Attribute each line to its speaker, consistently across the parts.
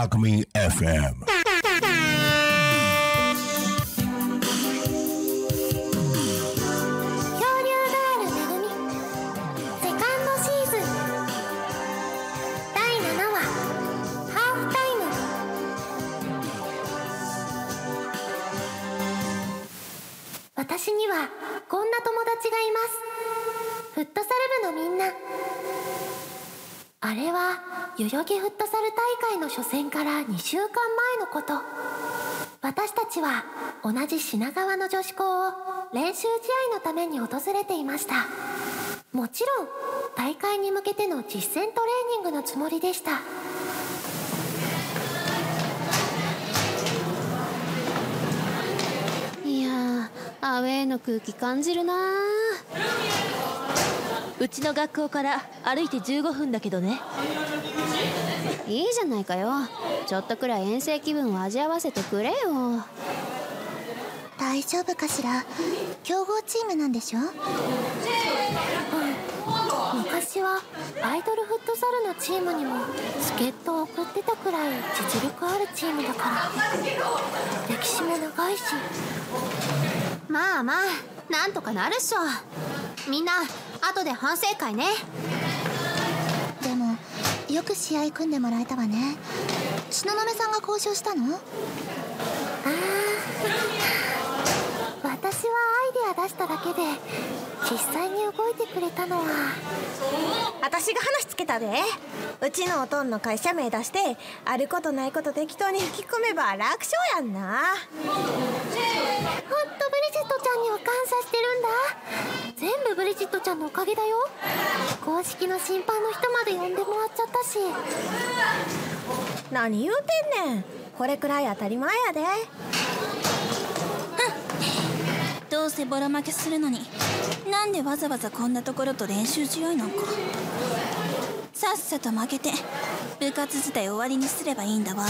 Speaker 1: Alchemy FM.
Speaker 2: 私にはこんな友達がいます。フットサル部のみんな。あれは代々木フットサル大会の初戦から2週間前のこと。私たちは同じ品川の女子校を練習試合のために訪れていました。もちろん大会に向けての実践トレーニングのつもりでした。
Speaker 3: いやアウェーの空気感じるな
Speaker 4: うちの学校から歩いて15分だけどね。
Speaker 3: いいじゃないかよ。ちょっとくらい遠征気分を味合わせてくれよ。
Speaker 2: 大丈夫かしら？強豪チームなんでしょ？昔はアイドルフットサルのチームにも助っ人を送ってたくらい実力あるチームだから。歴史も長いし。
Speaker 3: まあまあなんとかなるっしょ。みんな後で反省会ね。
Speaker 2: でもよく試合組んでもらえたわね。東雲さんが交渉したのああ私はアイデア出しただけで実際に動いてくれたのは。
Speaker 5: 私が話つけたで。うちのおとんの会社名出してあることないこと適当に吹き込めば楽勝やんな。
Speaker 2: ほんとブリジットちゃんには感謝してるんだ。全部ブリジットちゃんのおかげだよ。公式の審判の人まで呼んでもらっちゃったし。
Speaker 5: 何言うてんねん。これくらい当たり前やで。
Speaker 6: どうせボロ負けするのに。なんでわざわざこんなところと練習試合なんか。さっさと負けて部活自体終わりにすればいいんだわ。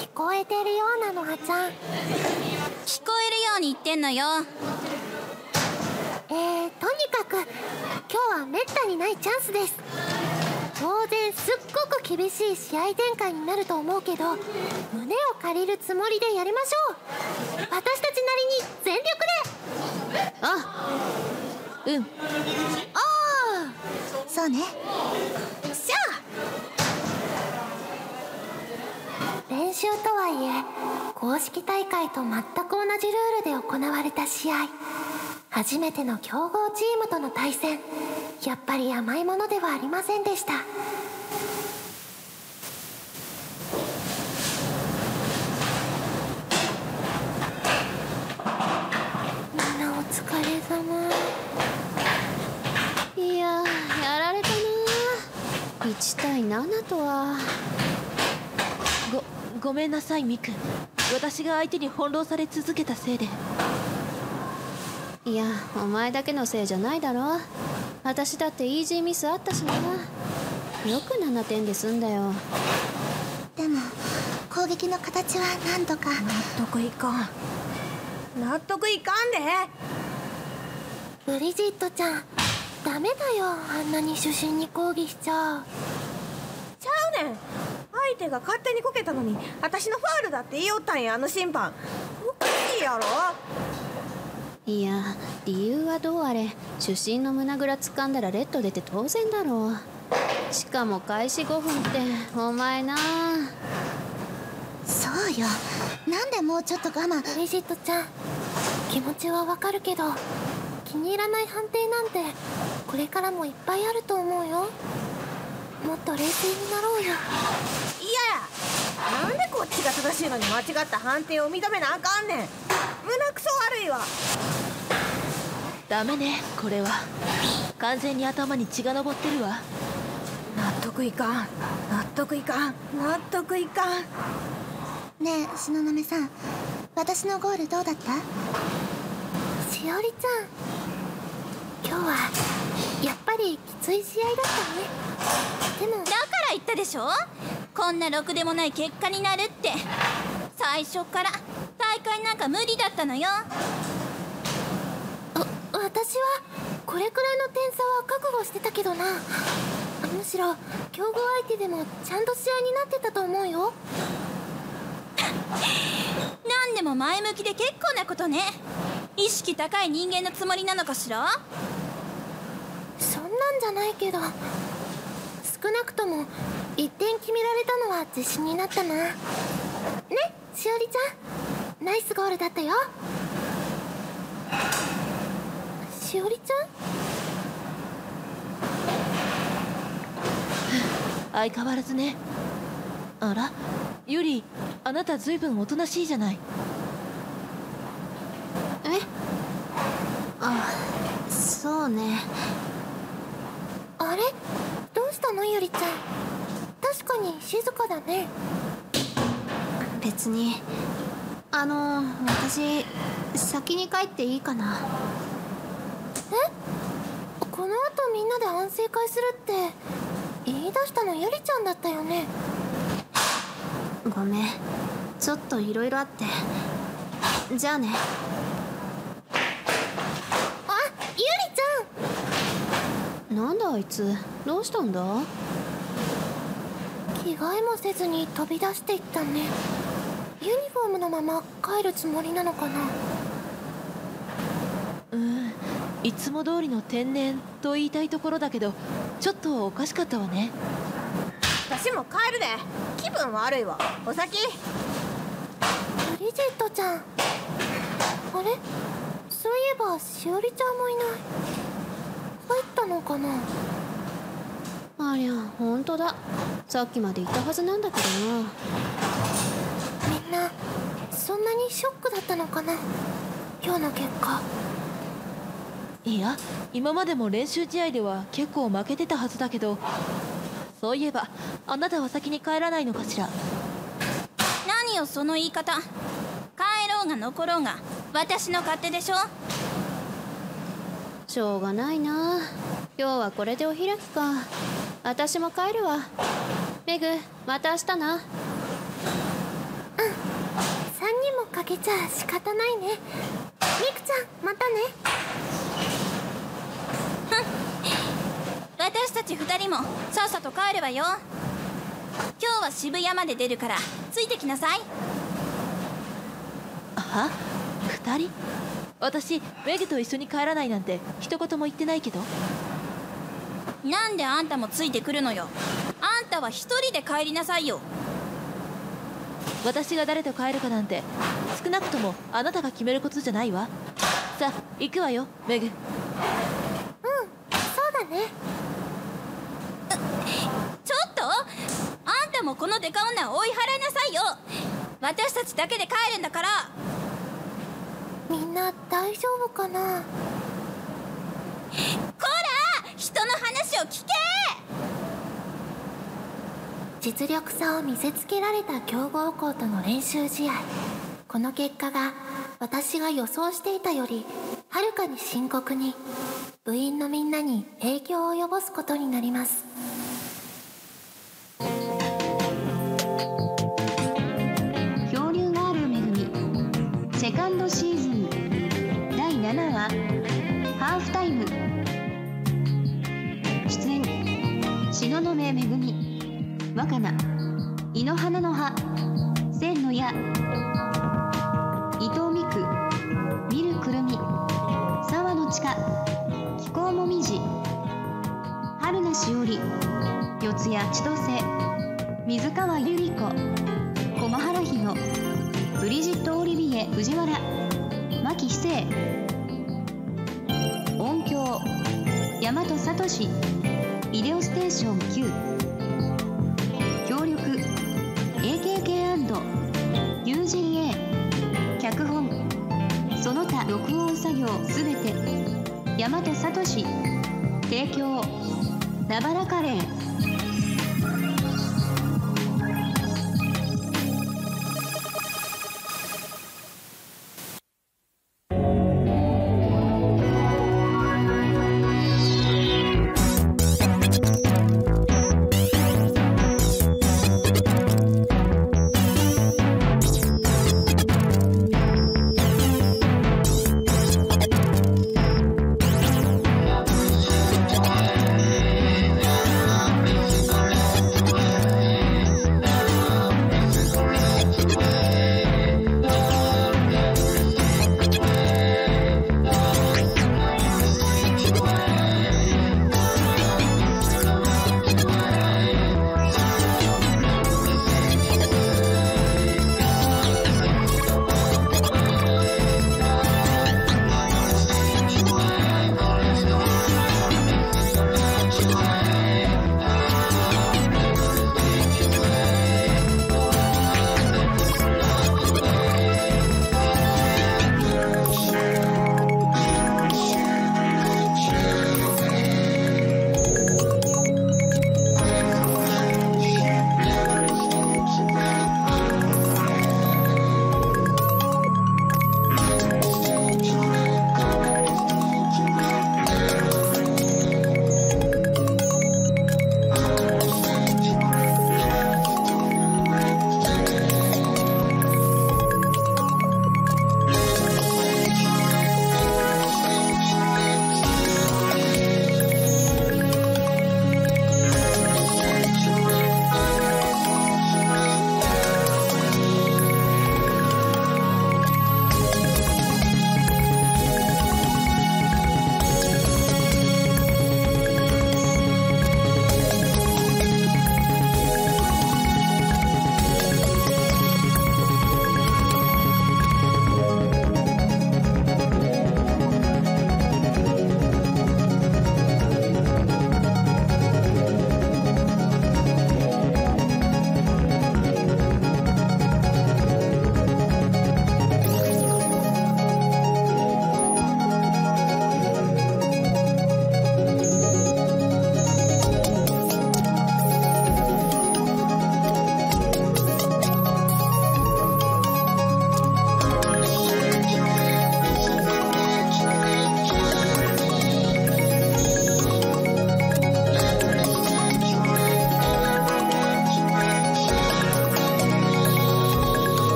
Speaker 2: 聞こえてるようなのはちゃん。
Speaker 6: 聞こえるように言ってんのよ。
Speaker 2: えー、とにかく今日はめったにないチャンスです当然すっごく厳しい試合展開になると思うけど胸を借りるつもりでやりましょう。私たちなりに全力で。
Speaker 3: あうん。
Speaker 2: おーそうね。
Speaker 5: しゃ
Speaker 2: 練習とはいえ公式大会と全く同じルールで行われた試合初めての強豪チームとの対戦。やっぱり甘いものではありませんでした。みんなお疲れ様。
Speaker 3: いやーやられたな1対7とは。
Speaker 4: ごごめんなさいミク。私が相手に翻弄され続けたせいで
Speaker 3: いやお前だけのせいじゃないだろ。私だってイージーミスあったしな。よく7点で済んだよ。
Speaker 2: でも攻撃の形はなんとか。
Speaker 5: 納得いかん。納得いかんで。
Speaker 2: ブリジットちゃんダメだよ。あんなに主審に抗議しちゃう。
Speaker 5: ちゃうねん。相手が勝手にこけたのに私のファールだって言いよったんやあの審判。おかしいやろ
Speaker 3: いや理由はどうあれ？主審の胸ぐら掴んだらレッド出て当然だろう。しかも開始5分ってお前な。
Speaker 2: そうよ。なんでもうちょっと我慢。ブリジットちゃん。気持ちはわかるけど気に入らない判定なんてこれからもいっぱいあると思うよ。もっと冷静になろうよ。
Speaker 5: いややなんでこっちが正しいのに間違った判定を認めなあかんねん胸くそ悪いわ。
Speaker 4: ダメねこれは。完全に頭に血が上ってるわ。
Speaker 5: 納得いかん。納得いかん。納得いかん。
Speaker 2: ねえ東雲さん。私のゴールどうだった？しおりちゃん。今日はやっぱりきつい試合だったね。でも。
Speaker 6: だから言ったでしょ？こんなろくでもない結果になるって。最初から大会なんか無理だったのよ。
Speaker 2: 私はこれくらいの点差は覚悟してたけどな。むしろ強豪相手でもちゃんと試合になってたと思うよ。
Speaker 6: 何でも前向きで結構なことね。意識高い人間のつもりなのかしら？
Speaker 2: そんなんじゃないけど少なくとも1点決められたのは自信になったな。ねしおりちゃん？ナイスゴールだったよ。しおりちゃん？
Speaker 4: 相変わらずね。あら？ユリあなたずいぶんおとなしいじゃない。
Speaker 3: え？あそうね。
Speaker 2: あれ？どうしたの？ゆりちゃん。確かに静かだね。
Speaker 3: 別にあの私先に帰っていいかな。
Speaker 2: え？この後みんなで反省会するって言い出したのゆりちゃんだったよね？
Speaker 3: ごめん。ちょっといろいろあって。じゃあね。
Speaker 2: あゆりち
Speaker 3: なんだあいつ？どうしたんだ？
Speaker 2: ゃん着替えもせずに飛び出していったねユニフォームのまま帰るつもりなのかな？
Speaker 4: うんいつも通りの天然と言いたいところだけどちょっとおかしかったわね。
Speaker 5: 私も帰るで気分悪いわ。お先。
Speaker 2: ブリジットちゃん。あれ？そういえばしおりちゃんもいない。帰ったのかな？
Speaker 3: ありゃ本当だ。さっきまでいたはずなんだけどな
Speaker 2: みんなそんなにショックだったのかな？今日の結果。
Speaker 4: いや今までも練習試合では結構負けてたはずだけどそういえばあなたは先に帰らないのかしら？
Speaker 6: 何よその言い方。帰ろうが残ろうが私の勝手でしょ？
Speaker 3: しょうがないな。今日はこれでお開きか。私も帰るわ。メグまた明日な
Speaker 2: 3人もかけちゃ仕方ないね。ミクちゃんまたね。
Speaker 6: 私たち2人もさっさと帰るわよ。今日は渋谷まで出るからついてきなさい。
Speaker 4: は？二人？私メグと一緒に帰らないなんて一言も言ってないけど。
Speaker 6: なんであんたもついてくるのよ。あんたは1人で帰りなさいよ
Speaker 4: 私が誰と帰るかなんて少なくともあなたが決めることじゃないわ。さあ行くわよメグ。
Speaker 2: うんそうだね。
Speaker 6: ちょっと？あんたもこのデカ女を追い払いなさいよ。私たちだけで帰るんだから。
Speaker 2: みんな大丈夫かな？
Speaker 6: こら！人の話を聞け
Speaker 2: 実力差を見せつけられた強豪校との練習試合。この結果が私が予想していたよりはるかに深刻に部員のみんなに影響を及ぼすことになります。
Speaker 1: 漂流がある恵み。セカンドシーズン。第7話。ハーフタイム。出演。東雲恵み。若菜井の花の葉。千の矢。山手聡。提供なばらカレー。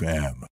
Speaker 7: FM.